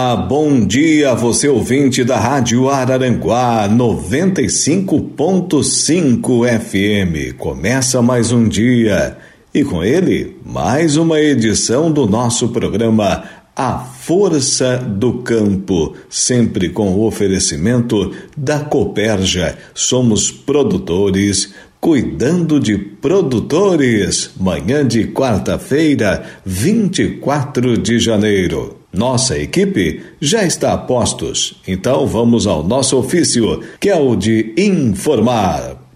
Olá, bom dia, você ouvinte da Rádio Araranguá 95.5 FM. Começa mais um dia e com ele mais uma edição do nosso programa A Força do Campo, sempre com o oferecimento da Coperja. Somos produtores, Cuidando de Produtores, manhã de quarta-feira, 24 de janeiro. Nossa equipe já está a postos, então vamos ao nosso ofício, que é o de informar.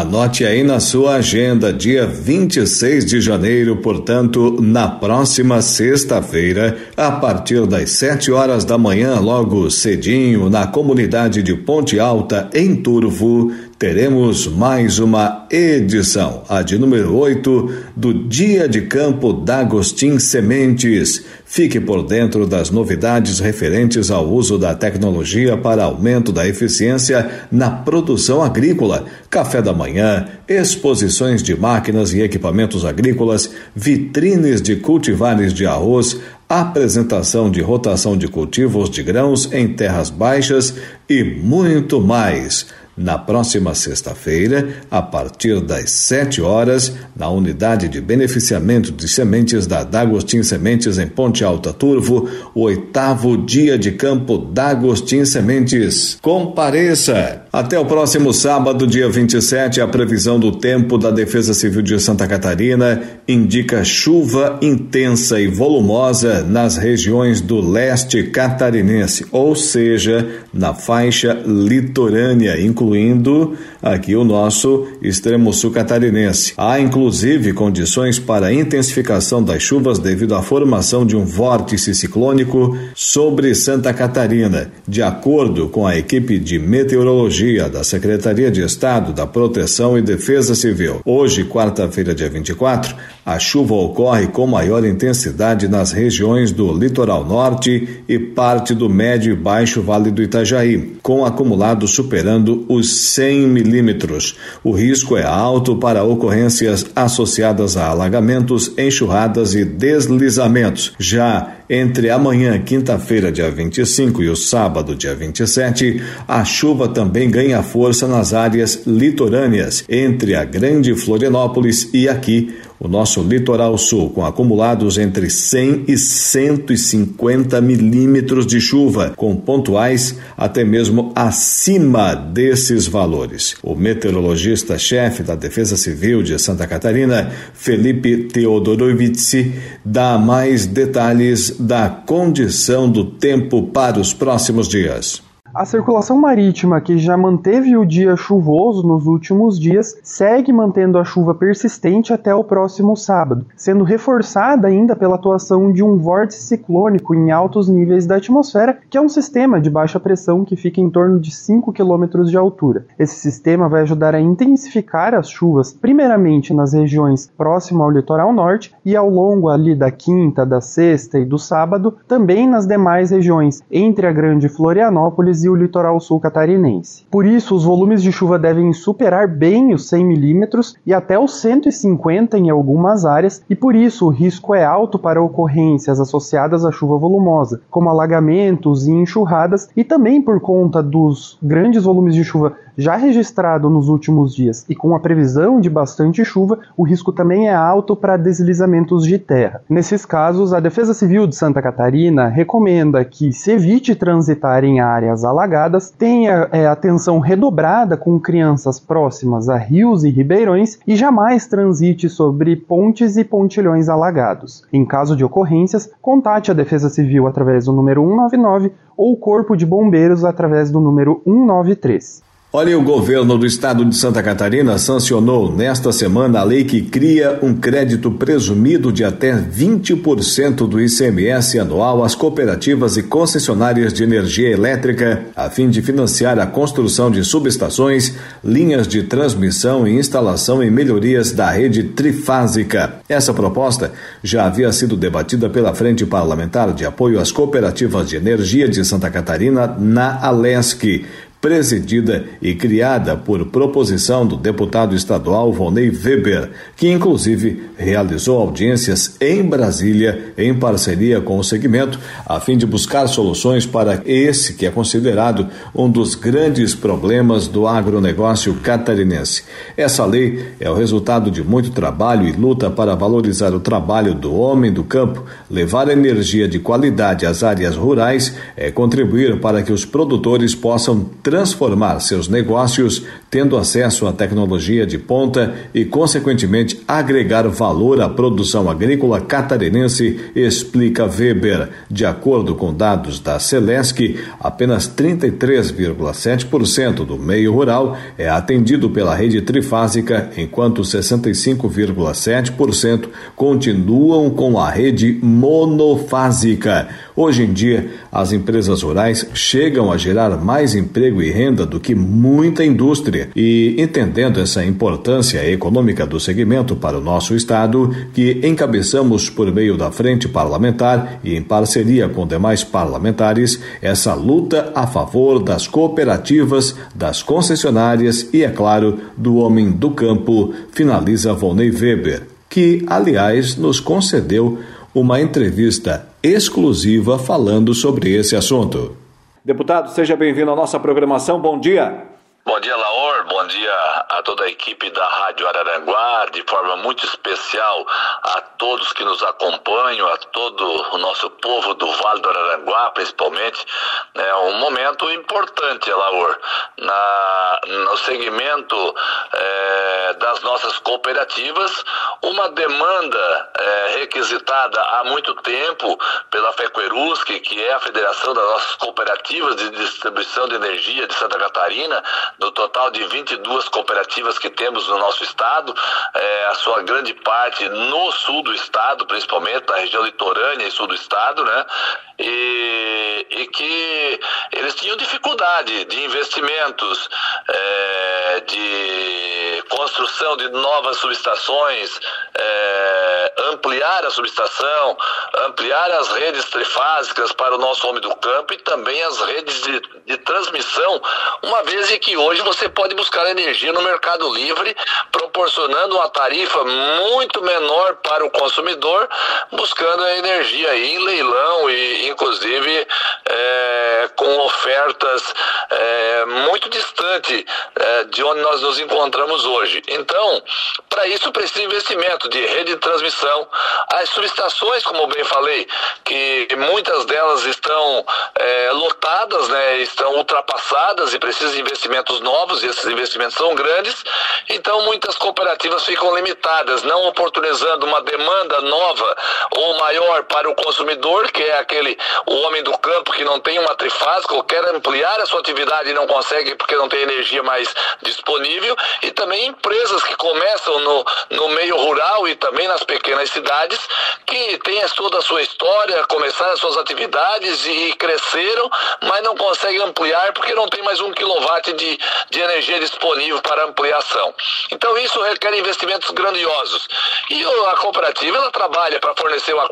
Anote aí na sua agenda, dia 26 de janeiro, portanto, na próxima sexta-feira, a partir das 7 horas da manhã, logo cedinho, na comunidade de Ponte Alta, em Turvo, teremos mais uma edição, a de número 8, do Dia de Campo D'Agostin Sementes. Fique por dentro das novidades referentes ao uso da tecnologia para aumento da eficiência na produção agrícola, café da manhã, exposições de máquinas e equipamentos agrícolas, vitrines de cultivares de arroz, apresentação de rotação de cultivos de grãos em terras baixas e muito mais na próxima sexta-feira, a partir das 7 horas, na unidade de beneficiamento de sementes da D'Agostin Sementes em Ponte Alta Turvo, o oitavo dia de campo D'Agostin Sementes. Compareça! Até o próximo sábado, dia 27, a previsão do tempo da Defesa Civil de Santa Catarina indica chuva intensa e volumosa nas regiões do leste catarinense, ou seja, na faixa litorânea, incluindo aqui o nosso extremo sul catarinense. Há inclusive condições para intensificação das chuvas devido à formação de um vórtice ciclônico sobre Santa Catarina, de acordo com a equipe de meteorologia da Secretaria de Estado da Proteção e Defesa Civil. Hoje, quarta-feira, dia 24, a chuva ocorre com maior intensidade nas regiões do litoral norte e parte do médio e baixo Vale do Itajaí, com acumulado superando os 100 milímetros. O risco é alto para ocorrências associadas a alagamentos, enxurradas e deslizamentos. Já entre amanhã, quinta-feira, dia 25, e o sábado, dia 27, a chuva também ganha força nas áreas litorâneas, entre a Grande Florianópolis e aqui, o nosso litoral sul, com acumulados entre 100 e 150 milímetros de chuva, com pontuais até mesmo acima desses valores. O meteorologista-chefe da Defesa Civil de Santa Catarina, Felipe Teodorovitz, dá mais detalhes da condição do tempo para os próximos dias. A circulação marítima, que já manteve o dia chuvoso nos últimos dias, segue mantendo a chuva persistente até o próximo sábado, sendo reforçada ainda pela atuação de um vórtice ciclônico em altos níveis da atmosfera, que é um sistema de baixa pressão que fica em torno de 5 km de altura. Esse sistema vai ajudar a intensificar as chuvas, primeiramente nas regiões próximas ao litoral norte e ao longo ali da quinta, da sexta e do sábado, também nas demais regiões entre a Grande Florianópolis e o litoral sul catarinense. Por isso, os volumes de chuva devem superar bem os 100 milímetros e até os 150 em algumas áreas, e por isso o risco é alto para ocorrências associadas à chuva volumosa, como alagamentos e enxurradas, e também por conta dos grandes volumes de chuva já registrado nos últimos dias e com a previsão de bastante chuva, o risco também é alto para deslizamentos de terra. Nesses casos, a Defesa Civil de Santa Catarina recomenda que se evite transitar em áreas alagadas, tenha é, atenção redobrada com crianças próximas a rios e ribeirões e jamais transite sobre pontes e pontilhões alagados. Em caso de ocorrências, contate a Defesa Civil através do número 199 ou o Corpo de Bombeiros através do número 193. Olha, o governo do estado de Santa Catarina sancionou nesta semana a lei que cria um crédito presumido de até 20% do ICMS anual às cooperativas e concessionárias de energia elétrica, a fim de financiar a construção de subestações, linhas de transmissão e instalação e melhorias da rede trifásica. Essa proposta já havia sido debatida pela Frente Parlamentar de Apoio às Cooperativas de Energia de Santa Catarina, na Alesc presidida e criada por proposição do deputado estadual Vonei Weber, que inclusive realizou audiências em Brasília em parceria com o segmento, a fim de buscar soluções para esse que é considerado um dos grandes problemas do agronegócio catarinense. Essa lei é o resultado de muito trabalho e luta para valorizar o trabalho do homem do campo, levar energia de qualidade às áreas rurais, é contribuir para que os produtores possam transformar seus negócios, tendo acesso à tecnologia de ponta e, consequentemente, agregar valor à produção agrícola catarinense, explica Weber. De acordo com dados da Celesc, apenas 33,7% do meio rural é atendido pela rede trifásica, enquanto 65,7% continuam com a rede monofásica. Hoje em dia, as empresas rurais chegam a gerar mais emprego e renda do que muita indústria. E entendendo essa importância econômica do segmento para o nosso Estado, que encabeçamos por meio da Frente Parlamentar e em parceria com demais parlamentares, essa luta a favor das cooperativas, das concessionárias e, é claro, do homem do campo, finaliza Volney Weber, que, aliás, nos concedeu uma entrevista exclusiva falando sobre esse assunto. Deputado, seja bem-vindo à nossa programação. Bom dia. Bom dia, Laor. Bom dia a toda a equipe da Rádio Araranguá, de forma muito especial a todos que nos acompanham, a todo o nosso povo do Vale do Araranguá, principalmente. É um momento importante, Laor, na, no segmento é, das nossas cooperativas, uma demanda é, requisitada há muito tempo pela FECOERUSC, que é a Federação das Nossas Cooperativas de Distribuição de Energia de Santa Catarina, do total de 22 cooperativas que temos no nosso estado, é, a sua grande parte no sul do estado, principalmente na região litorânea e sul do estado, né? E, e que eles tinham dificuldade de investimentos, é, de construção de novas subestações, é, ampliar a subestação, ampliar as redes trifásicas para o nosso homem do campo e também as redes de, de transmissão, uma vez que hoje você pode buscar energia no Mercado Livre, proporcionando uma tarifa muito menor para o consumidor, buscando a energia em leilão e, inclusive, é, com ofertas é, muito distante é, de onde nós nos encontramos hoje. Então, para isso precisa investimento de rede de transmissão, as subestações, como bem falei, que muitas delas estão é, lotadas, né, estão ultrapassadas e precisam de investimentos investimentos novos, e esses investimentos são grandes, então muitas cooperativas ficam limitadas, não oportunizando uma demanda nova ou maior para o consumidor, que é aquele o homem do campo que não tem uma trifásica ou quer ampliar a sua atividade e não consegue porque não tem energia mais disponível, e também empresas que começam no, no meio rural e também nas pequenas cidades, que têm toda a sua história, começaram as suas atividades e cresceram, mas não conseguem ampliar porque não tem mais um quilowatt de, de energia disponível para ampliação. Então isso requer investimentos grandiosos. E a cooperativa ela trabalha para fornecer uma,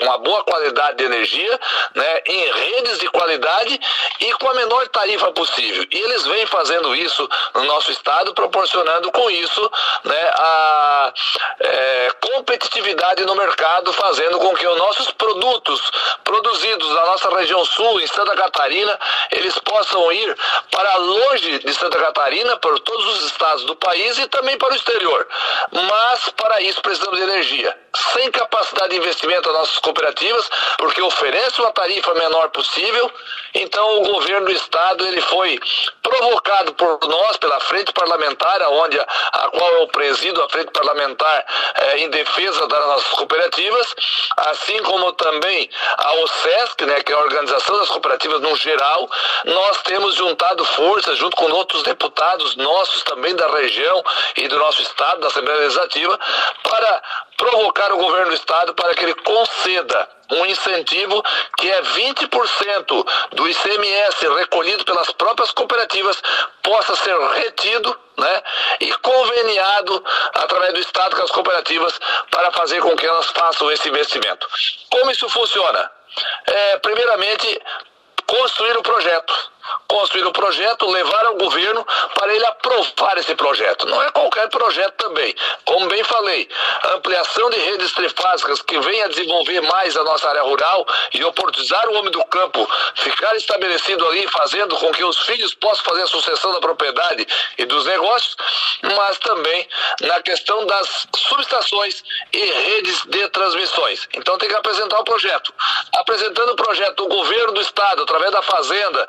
uma, boa qualidade de energia, né, em redes de qualidade e com a menor tarifa possível. E eles vêm fazendo isso no nosso estado, proporcionando com isso né, a é, competitividade no mercado, fazendo com que os nossos produtos produzidos na nossa região sul, em Santa Catarina, eles possam ir para longe de Santa Catarina, para todos os estados do país e também para o exterior. Mas para isso precisamos de energia. Sem capacidade de investimento às nossas cooperativas, porque oferece uma tarifa menor possível. Então o governo do estado ele foi provocado por nós pela frente parlamentar, onde a, a qual eu presido a frente parlamentar é, em defesa das nossas cooperativas, assim como também a OSESC, né, que é a Organização das Cooperativas no geral, nós temos juntado forças junto com outros deputados nossos também da região e do nosso estado, da Assembleia Legislativa, para o governo do estado para que ele conceda um incentivo que é 20% do ICMS recolhido pelas próprias cooperativas possa ser retido né, e conveniado através do Estado com as cooperativas para fazer com que elas façam esse investimento. Como isso funciona? É, primeiramente, construir o projeto construir o projeto, levar ao governo para ele aprovar esse projeto. Não é qualquer projeto também. Como bem falei, ampliação de redes trifásicas que venha desenvolver mais a nossa área rural e oportunizar o homem do campo ficar estabelecido ali, fazendo com que os filhos possam fazer a sucessão da propriedade e dos negócios, mas também na questão das subestações e redes de transmissões. Então tem que apresentar o projeto. Apresentando o projeto, o governo do estado, através da fazenda,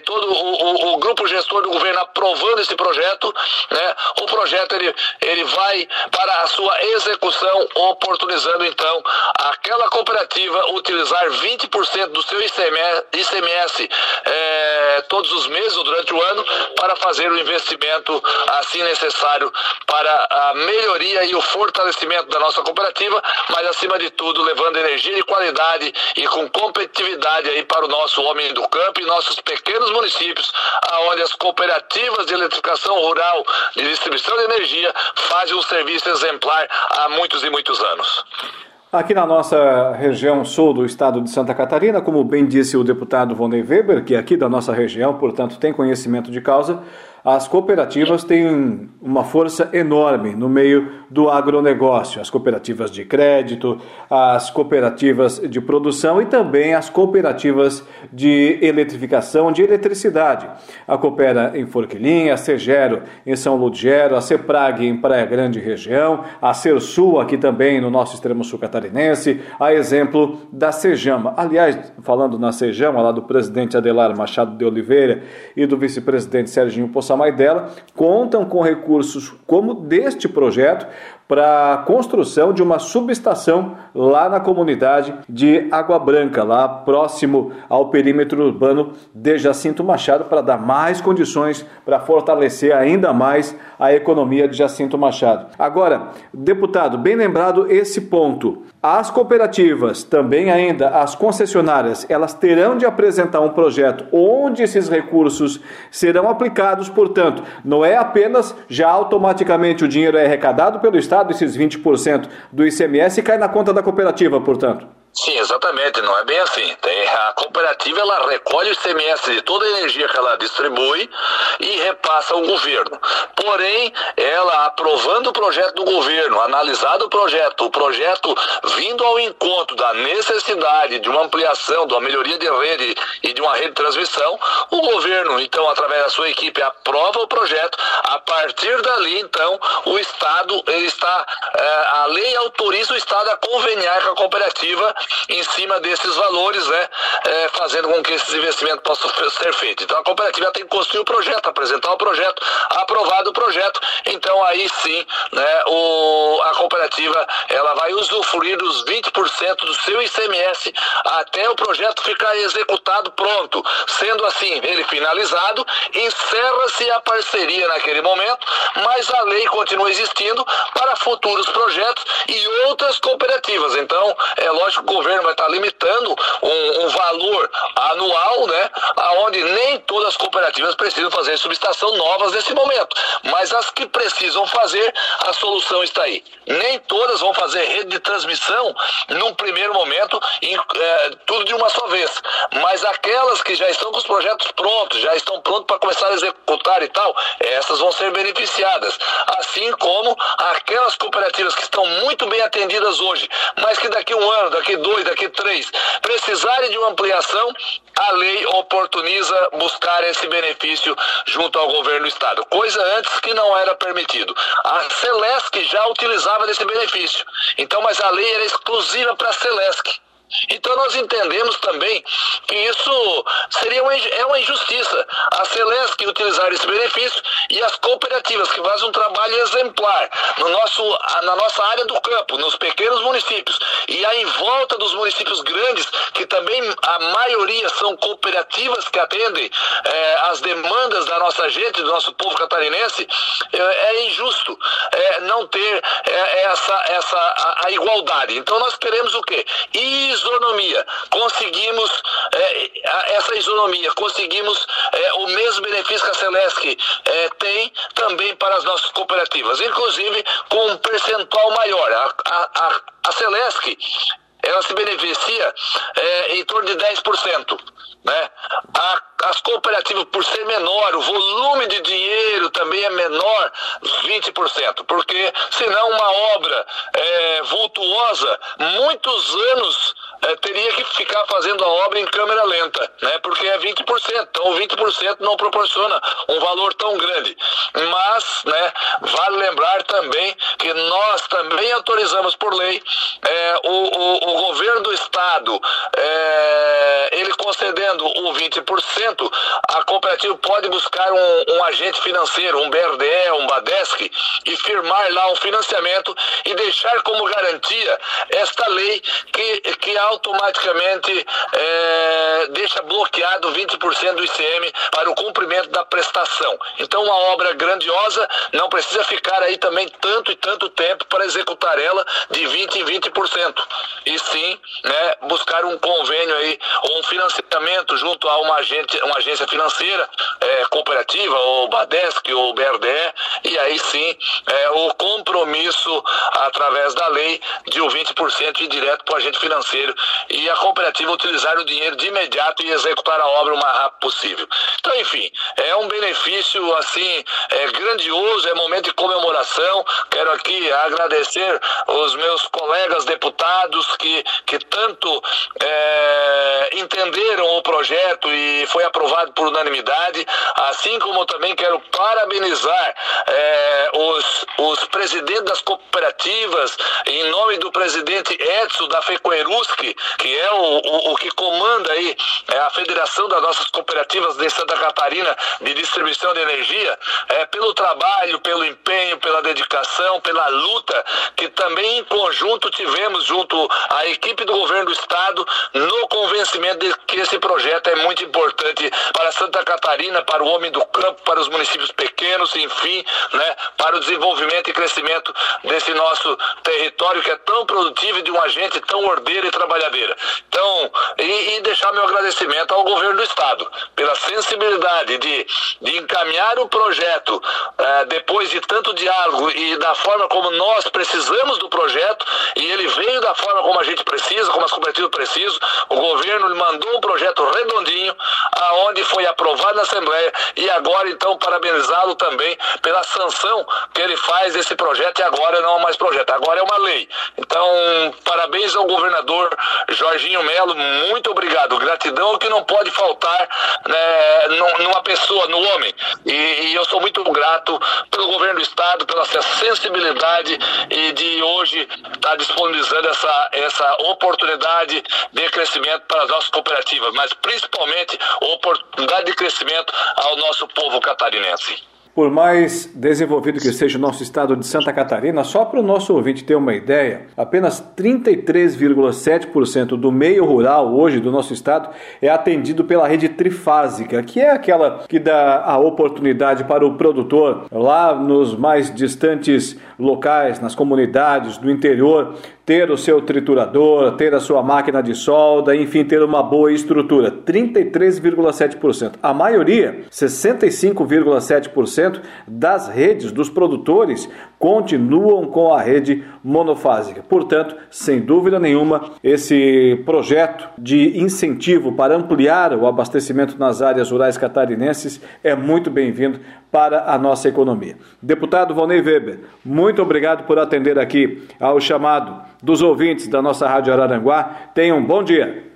todo o, o, o, grupo gestor do governo aprovando esse projeto, né, o projeto ele, ele vai para a sua execução, oportunizando então aquela cooperativa utilizar 20% do seu ICMS, ICMS é, todos os meses ou durante o ano para fazer o investimento assim necessário para a melhoria e o fortalecimento da nossa cooperativa, mas acima de tudo levando energia de qualidade e com competitividade aí para o nosso homem do campo e nossos pequenos pequenos municípios, onde as cooperativas de eletrificação rural de distribuição de energia fazem um serviço exemplar há muitos e muitos anos. Aqui na nossa região sul do estado de Santa Catarina, como bem disse o deputado Vonei Weber, que é aqui da nossa região, portanto tem conhecimento de causa, as cooperativas têm uma força enorme no meio do agronegócio, as cooperativas de crédito, as cooperativas de produção e também as cooperativas de eletrificação, de eletricidade. A Coopera em Forquilinha, a Segero em São Ludgero, a Ceprag em Praia Grande região, a Cersul aqui também no nosso extremo sul catarinense, a exemplo da Sejama. Aliás, falando na Sejama, lá do presidente Adelar Machado de Oliveira e do vice-presidente Serginho Poçamar, dela contam com recursos como deste projeto para a construção de uma subestação lá na comunidade de Água Branca, lá próximo ao perímetro urbano de Jacinto Machado, para dar mais condições para fortalecer ainda mais a economia de Jacinto Machado. Agora, deputado, bem lembrado esse ponto. As cooperativas, também ainda as concessionárias, elas terão de apresentar um projeto onde esses recursos serão aplicados, portanto, não é apenas já automaticamente o dinheiro é arrecadado pelo Estado Estado esses 20% do ICMS e cai na conta da cooperativa, portanto. Sim, exatamente, não é bem assim. A cooperativa ela recolhe o ICMS de toda a energia que ela distribui e repassa ao governo. Porém, ela aprovando o projeto do governo, analisado o projeto, o projeto vindo ao encontro da necessidade de uma ampliação, de uma melhoria de rede e de uma rede de transmissão, o governo, então, através da sua equipe, aprova o projeto. A partir dali, então, o Estado, ele está, é, a lei autoriza o Estado a conveniar com a cooperativa em cima desses valores, né, é, fazendo com que esses investimentos possam ser feitos. Então a cooperativa tem que construir o projeto, apresentar o projeto, aprovado o projeto, então aí sim, né, o, a cooperativa ela vai usufruir dos 20% do seu ICMS até o projeto ficar executado pronto. Sendo assim, ele finalizado, encerra-se a parceria naquele momento, mas a lei continua existindo para futuros projetos e outras cooperativas. Então, é lógico governo vai estar limitando um, um valor anual, né, aonde nem todas as cooperativas precisam fazer subestação novas nesse momento, mas as que precisam fazer, a solução está aí. Nem todas vão fazer rede de transmissão num primeiro momento, em, é, tudo de uma só vez, mas aquelas que já estão com os projetos prontos, já estão prontos para começar a executar e tal, essas vão ser beneficiadas, assim como aquelas cooperativas que estão muito bem atendidas hoje, mas que daqui um ano, daqui dois, daqui três precisarem de uma ampliação, a lei oportuniza buscar esse benefício junto ao governo do estado, coisa antes que não era permitido. A Celesc já utilizava desse benefício, então, mas a lei era exclusiva para a Celesc. Então nós entendemos também que isso seria uma, é uma injustiça. A Celesc utilizar esse benefício e as cooperativas que fazem um trabalho exemplar no nosso, na nossa área do campo, nos pequenos municípios e aí em volta dos municípios grandes, que também a maioria são cooperativas que atendem é, as demandas da nossa gente, do nosso povo catarinense, é, é injusto é, não ter é, essa, essa a, a, igualdade. Então nós queremos o quê? Isso isonomia. Conseguimos é, essa isonomia, conseguimos é, o mesmo benefício que a Celesc é, tem também para as nossas cooperativas, inclusive com um percentual maior. A, a, a Celesc ela se beneficia é, em torno de 10%. Né? A, as cooperativas, por ser menor, o volume de dinheiro também é menor, 20%, porque senão uma obra é, vultuosa, muitos anos é, teria que ficar fazendo a obra em câmera lenta, né? porque é 20%, então 20% não proporciona um valor tão grande. Mas, né, vale lembrar também que nós também autorizamos por lei é, o, o, o governo do estado, é, ele concedendo o 20%, a cooperativa pode buscar um, um agente financeiro, um BRDE, um BADESC, e firmar lá um financiamento e deixar como garantia esta lei que, que automaticamente é, deixa bloqueado 20% do ICM para o cumprimento da prestação. Então, uma obra grandiosa não precisa ficar aí também tanto e tanto tempo para executar ela de 20% em 20%. E sim né, buscar um convênio aí, ou um financiamento junto a uma, agente, uma agência financeira, é, cooperativa, ou Badesc, ou BRDE, e aí sim é, o compromisso através da lei de o 20% ir direto para o agente financeiro e a cooperativa utilizar o dinheiro de imediato e executar a obra o mais rápido possível. Então, enfim, é um benefício assim é grandioso, é momento de comemoração. Quero aqui agradecer os meus colegas deputados que, que tanto é, entenderam o projeto e foi aprovado por unanimidade, assim como também quero parabenizar é, os, os presidentes das cooperativas, em nome do presidente Edson da FECOERUSC, que é o, o, o que comanda aí é a federação das nossas cooperativas de Santa Catarina de distribuição de energia, é, pelo trabalho, pelo empenho, pela dedicação, pela luta que também em conjunto tivemos junto à equipe do governo do estado no convencimento de que esse projeto é muito importante para Santa Catarina, para o homem do campo, para os municípios pequenos, enfim, né, para o desenvolvimento e crescimento desse nosso território que é tão produtivo de uma gente tão ordeira e trabalhadeira. Então, e, e deixar meu agradecimento ao governo do estado pela sensibilidade de, de encaminhar o projeto eh, depois de tanto diálogo e da forma como nós precisamos do projeto e ele veio da forma como a gente precisa, como as cooperativas precisam. O governo mandou um projeto redondinho, aonde foi aprovado na Assembleia e agora então parabenizá-lo também pela sanção que ele faz desse projeto e agora não é mais projeto, agora é uma lei. Então, parabéns ao governador Jorginho Melo, muito obrigado. Gratidão que não pode faltar né, numa pessoa, no homem. E, e eu sou muito grato pelo governo do estado, pela sensibilidade e de hoje estar tá disponibilizando essa, essa oportunidade de crescimento para as nossas cooperativas, mas principalmente oportunidade de crescimento ao nosso povo catarinense. Por mais desenvolvido que seja o nosso estado de Santa Catarina, só para o nosso ouvinte ter uma ideia, apenas 33,7% do meio rural hoje do nosso estado é atendido pela rede trifásica, que é aquela que dá a oportunidade para o produtor lá nos mais distantes locais, nas comunidades do interior, ter o seu triturador, ter a sua máquina de solda, enfim, ter uma boa estrutura. 33,7%. A maioria, 65,7% das redes dos produtores continuam com a rede monofásica. Portanto, sem dúvida nenhuma, esse projeto de incentivo para ampliar o abastecimento nas áreas rurais catarinenses é muito bem-vindo para a nossa economia. Deputado Valnei Weber, muito obrigado por atender aqui ao chamado dos ouvintes da nossa Rádio Araranguá. Tenham um bom dia.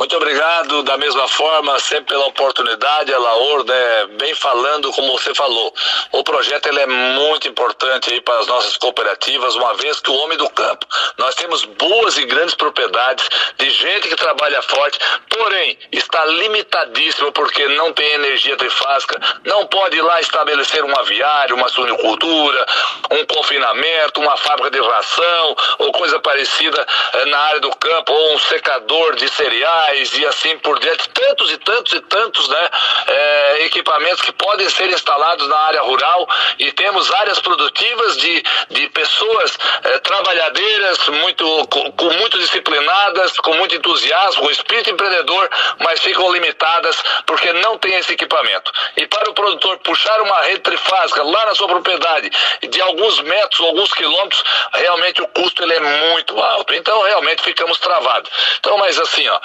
Muito obrigado, da mesma forma, sempre pela oportunidade, Alaor, né, bem falando como você falou. O projeto ele é muito importante aí para as nossas cooperativas, uma vez que o homem do campo, nós temos boas e grandes propriedades de gente que trabalha forte, porém está limitadíssimo porque não tem energia trifásica, não pode ir lá estabelecer um aviário, uma suinocultura, um confinamento, uma fábrica de ração ou coisa parecida eh, na área do campo, ou um secador de cereais e assim por diante, tantos e tantos e tantos né, é, equipamentos que podem ser instalados na área rural e temos áreas produtivas de, de pessoas é, trabalhadeiras, muito, com, com, muito disciplinadas, com muito entusiasmo, com espírito empreendedor, mas ficam limitadas porque não tem esse equipamento. E para o produtor puxar uma rede trifásica lá na sua propriedade de alguns metros, alguns quilômetros, realmente o custo ele é muito alto. Então realmente ficamos travados. Então, mas assim, ó,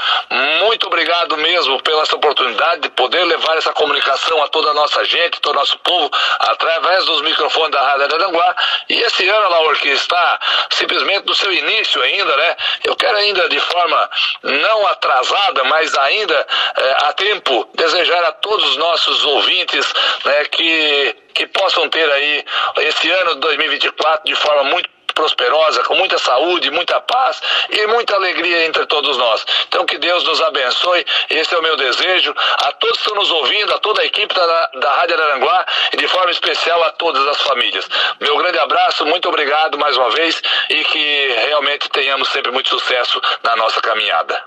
muito obrigado mesmo pela essa oportunidade de poder levar essa comunicação a toda a nossa gente, todo o nosso povo, através dos microfones da Rádio Aranguá. E esse ano, Laura, que está simplesmente no seu início ainda, né? Eu quero ainda de forma não atrasada, mas ainda é, a tempo, desejar a todos os nossos ouvintes né, que, que possam ter aí esse ano de 2024 de forma muito prosperosa, com muita saúde, muita paz e muita alegria entre todos nós. Então que Deus nos abençoe, esse é o meu desejo a todos que estão nos ouvindo, a toda a equipe da, da Rádio Aranguá e de forma especial a todas as famílias. Meu grande abraço, muito obrigado mais uma vez e que realmente tenhamos sempre muito sucesso na nossa caminhada.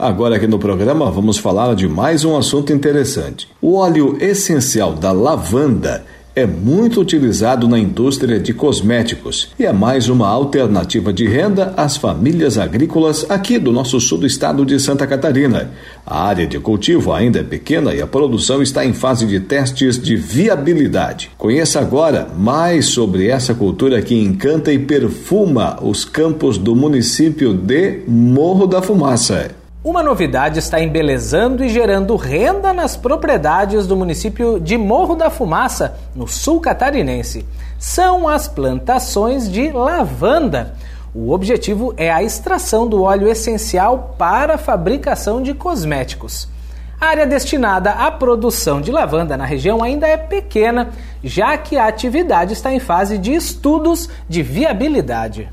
Agora aqui no programa vamos falar de mais um assunto interessante. O óleo essencial da lavanda é muito utilizado na indústria de cosméticos e é mais uma alternativa de renda às famílias agrícolas aqui do nosso sul do estado de Santa Catarina. A área de cultivo ainda é pequena e a produção está em fase de testes de viabilidade. Conheça agora mais sobre essa cultura que encanta e perfuma os campos do município de Morro da Fumaça. Uma novidade está embelezando e gerando renda nas propriedades do município de Morro da Fumaça, no sul catarinense. São as plantações de lavanda. O objetivo é a extração do óleo essencial para a fabricação de cosméticos. A área destinada à produção de lavanda na região ainda é pequena, já que a atividade está em fase de estudos de viabilidade.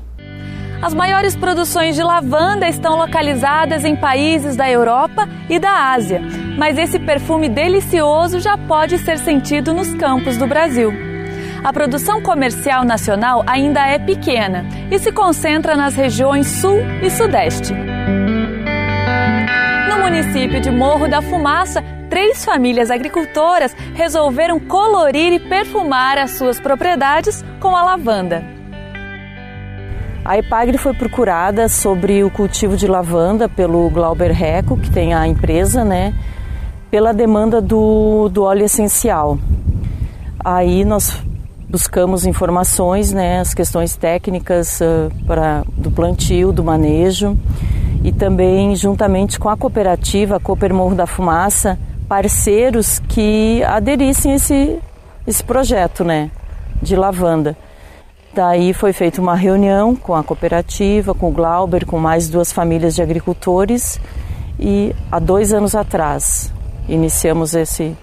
As maiores produções de lavanda estão localizadas em países da Europa e da Ásia, mas esse perfume delicioso já pode ser sentido nos campos do Brasil. A produção comercial nacional ainda é pequena e se concentra nas regiões Sul e Sudeste. No município de Morro da Fumaça, três famílias agricultoras resolveram colorir e perfumar as suas propriedades com a lavanda. A Epagre foi procurada sobre o cultivo de lavanda pelo Glauber Reco, que tem a empresa, né, pela demanda do, do óleo essencial. Aí nós buscamos informações, né, as questões técnicas uh, para, do plantio, do manejo e também juntamente com a cooperativa Cooper Morro da Fumaça, parceiros que aderissem a esse, esse projeto, né, de lavanda. Daí foi feita uma reunião com a cooperativa, com o Glauber, com mais duas famílias de agricultores e há dois anos atrás iniciamos esse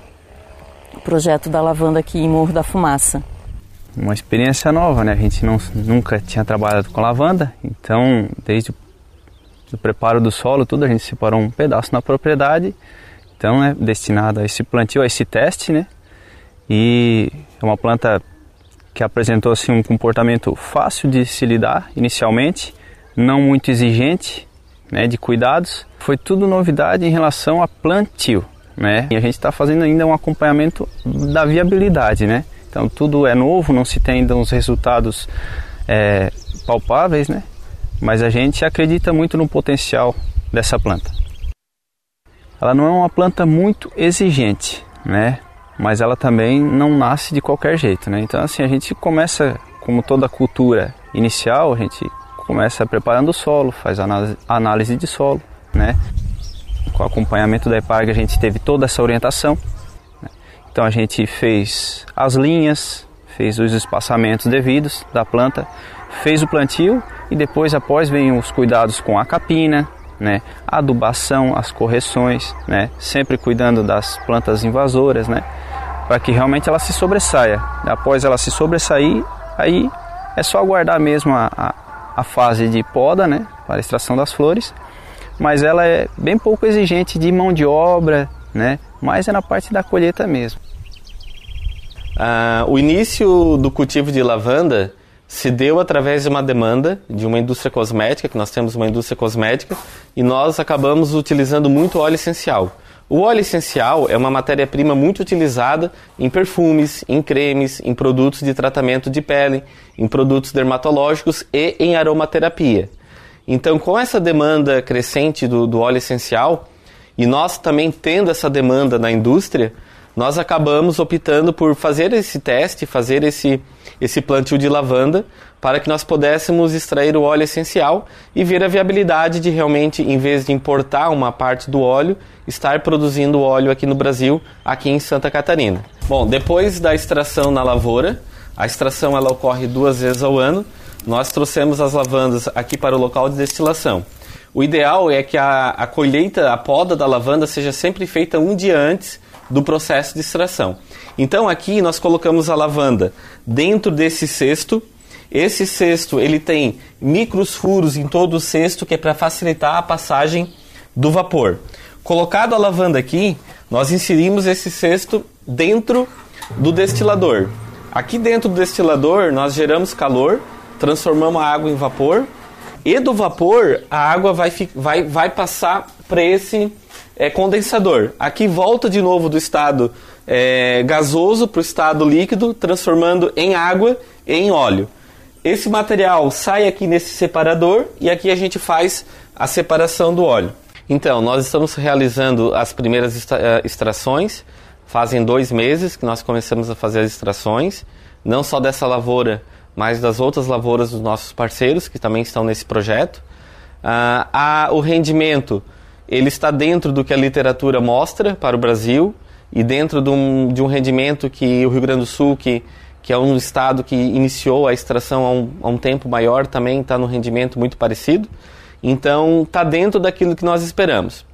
projeto da lavanda aqui em Morro da Fumaça. Uma experiência nova, né? A gente não, nunca tinha trabalhado com lavanda, então desde o preparo do solo, tudo a gente separou um pedaço na propriedade, então é destinado a esse plantio, a esse teste, né? E é uma planta que apresentou assim, um comportamento fácil de se lidar inicialmente, não muito exigente né, de cuidados. Foi tudo novidade em relação a plantio. Né? E a gente está fazendo ainda um acompanhamento da viabilidade. Né? Então tudo é novo, não se tem ainda uns resultados é, palpáveis, né? mas a gente acredita muito no potencial dessa planta. Ela não é uma planta muito exigente, né? Mas ela também não nasce de qualquer jeito, né? Então assim, a gente começa, como toda cultura inicial, a gente começa preparando o solo, faz análise de solo, né? Com o acompanhamento da EPAG a gente teve toda essa orientação, Então a gente fez as linhas, fez os espaçamentos devidos da planta, fez o plantio e depois após vem os cuidados com a capina, né, a adubação, as correções, né, sempre cuidando das plantas invasoras, né, para que realmente ela se sobressaia. Após ela se sobressair, aí é só aguardar mesmo a, a, a fase de poda, né, para extração das flores, mas ela é bem pouco exigente de mão de obra, né, mas é na parte da colheita mesmo. Ah, o início do cultivo de lavanda se deu através de uma demanda de uma indústria cosmética, que nós temos uma indústria cosmética, e nós acabamos utilizando muito óleo essencial. O óleo essencial é uma matéria-prima muito utilizada em perfumes, em cremes, em produtos de tratamento de pele, em produtos dermatológicos e em aromaterapia. Então, com essa demanda crescente do, do óleo essencial, e nós também tendo essa demanda na indústria, nós acabamos optando por fazer esse teste, fazer esse, esse plantio de lavanda, para que nós pudéssemos extrair o óleo essencial e ver a viabilidade de realmente, em vez de importar uma parte do óleo, estar produzindo óleo aqui no Brasil, aqui em Santa Catarina. Bom, depois da extração na lavoura, a extração ela ocorre duas vezes ao ano, nós trouxemos as lavandas aqui para o local de destilação. O ideal é que a, a colheita, a poda da lavanda seja sempre feita um dia antes do processo de extração. Então aqui nós colocamos a lavanda dentro desse cesto. Esse cesto ele tem micros furos em todo o cesto que é para facilitar a passagem do vapor. Colocado a lavanda aqui, nós inserimos esse cesto dentro do destilador. Aqui dentro do destilador nós geramos calor, transformamos a água em vapor e do vapor a água vai, vai, vai passar para esse é, condensador. Aqui volta de novo do estado é, gasoso para o estado líquido, transformando em água e em óleo. Esse material sai aqui nesse separador e aqui a gente faz a separação do óleo. Então, nós estamos realizando as primeiras é, extrações. Fazem dois meses que nós começamos a fazer as extrações, não só dessa lavoura, mas das outras lavouras dos nossos parceiros que também estão nesse projeto. Ah, o rendimento ele está dentro do que a literatura mostra para o Brasil e dentro de um, de um rendimento que o Rio Grande do Sul, que, que é um estado que iniciou a extração há um, há um tempo maior, também está no rendimento muito parecido. Então, está dentro daquilo que nós esperamos.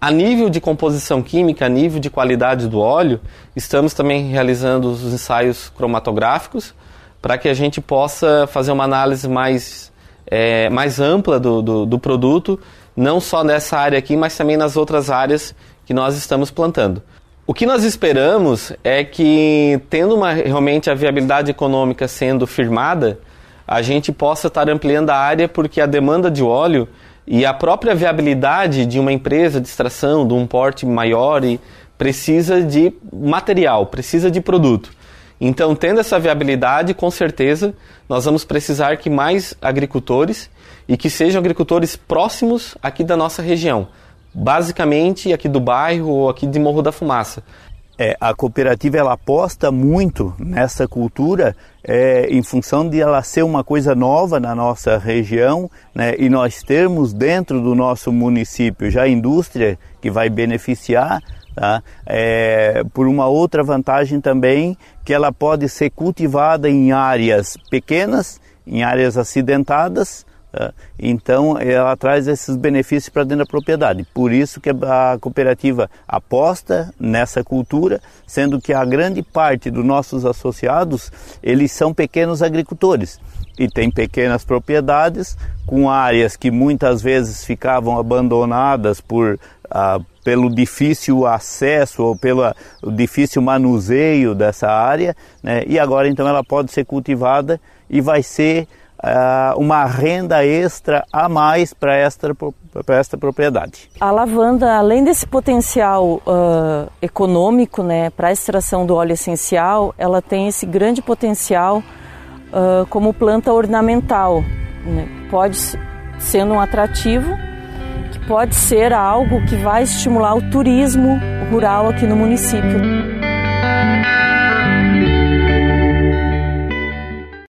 A nível de composição química, a nível de qualidade do óleo, estamos também realizando os ensaios cromatográficos para que a gente possa fazer uma análise mais, é, mais ampla do, do, do produto não só nessa área aqui, mas também nas outras áreas que nós estamos plantando. O que nós esperamos é que, tendo uma, realmente a viabilidade econômica sendo firmada, a gente possa estar ampliando a área, porque a demanda de óleo e a própria viabilidade de uma empresa de extração, de um porte maior, precisa de material, precisa de produto. Então, tendo essa viabilidade, com certeza, nós vamos precisar que mais agricultores e que sejam agricultores próximos aqui da nossa região, basicamente aqui do bairro ou aqui de Morro da Fumaça. É, a cooperativa ela aposta muito nessa cultura é, em função de ela ser uma coisa nova na nossa região né, e nós termos dentro do nosso município já indústria que vai beneficiar tá, é, por uma outra vantagem também que ela pode ser cultivada em áreas pequenas, em áreas acidentadas? Então, ela traz esses benefícios para dentro da propriedade. Por isso que a cooperativa aposta nessa cultura, sendo que a grande parte dos nossos associados, eles são pequenos agricultores e têm pequenas propriedades com áreas que muitas vezes ficavam abandonadas por ah, pelo difícil acesso ou pelo difícil manuseio dessa área, né? e agora então ela pode ser cultivada e vai ser uma renda extra a mais para esta, esta propriedade. A lavanda, além desse potencial uh, econômico né, para a extração do óleo essencial, ela tem esse grande potencial uh, como planta ornamental. Né? Pode ser um atrativo, que pode ser algo que vai estimular o turismo rural aqui no município.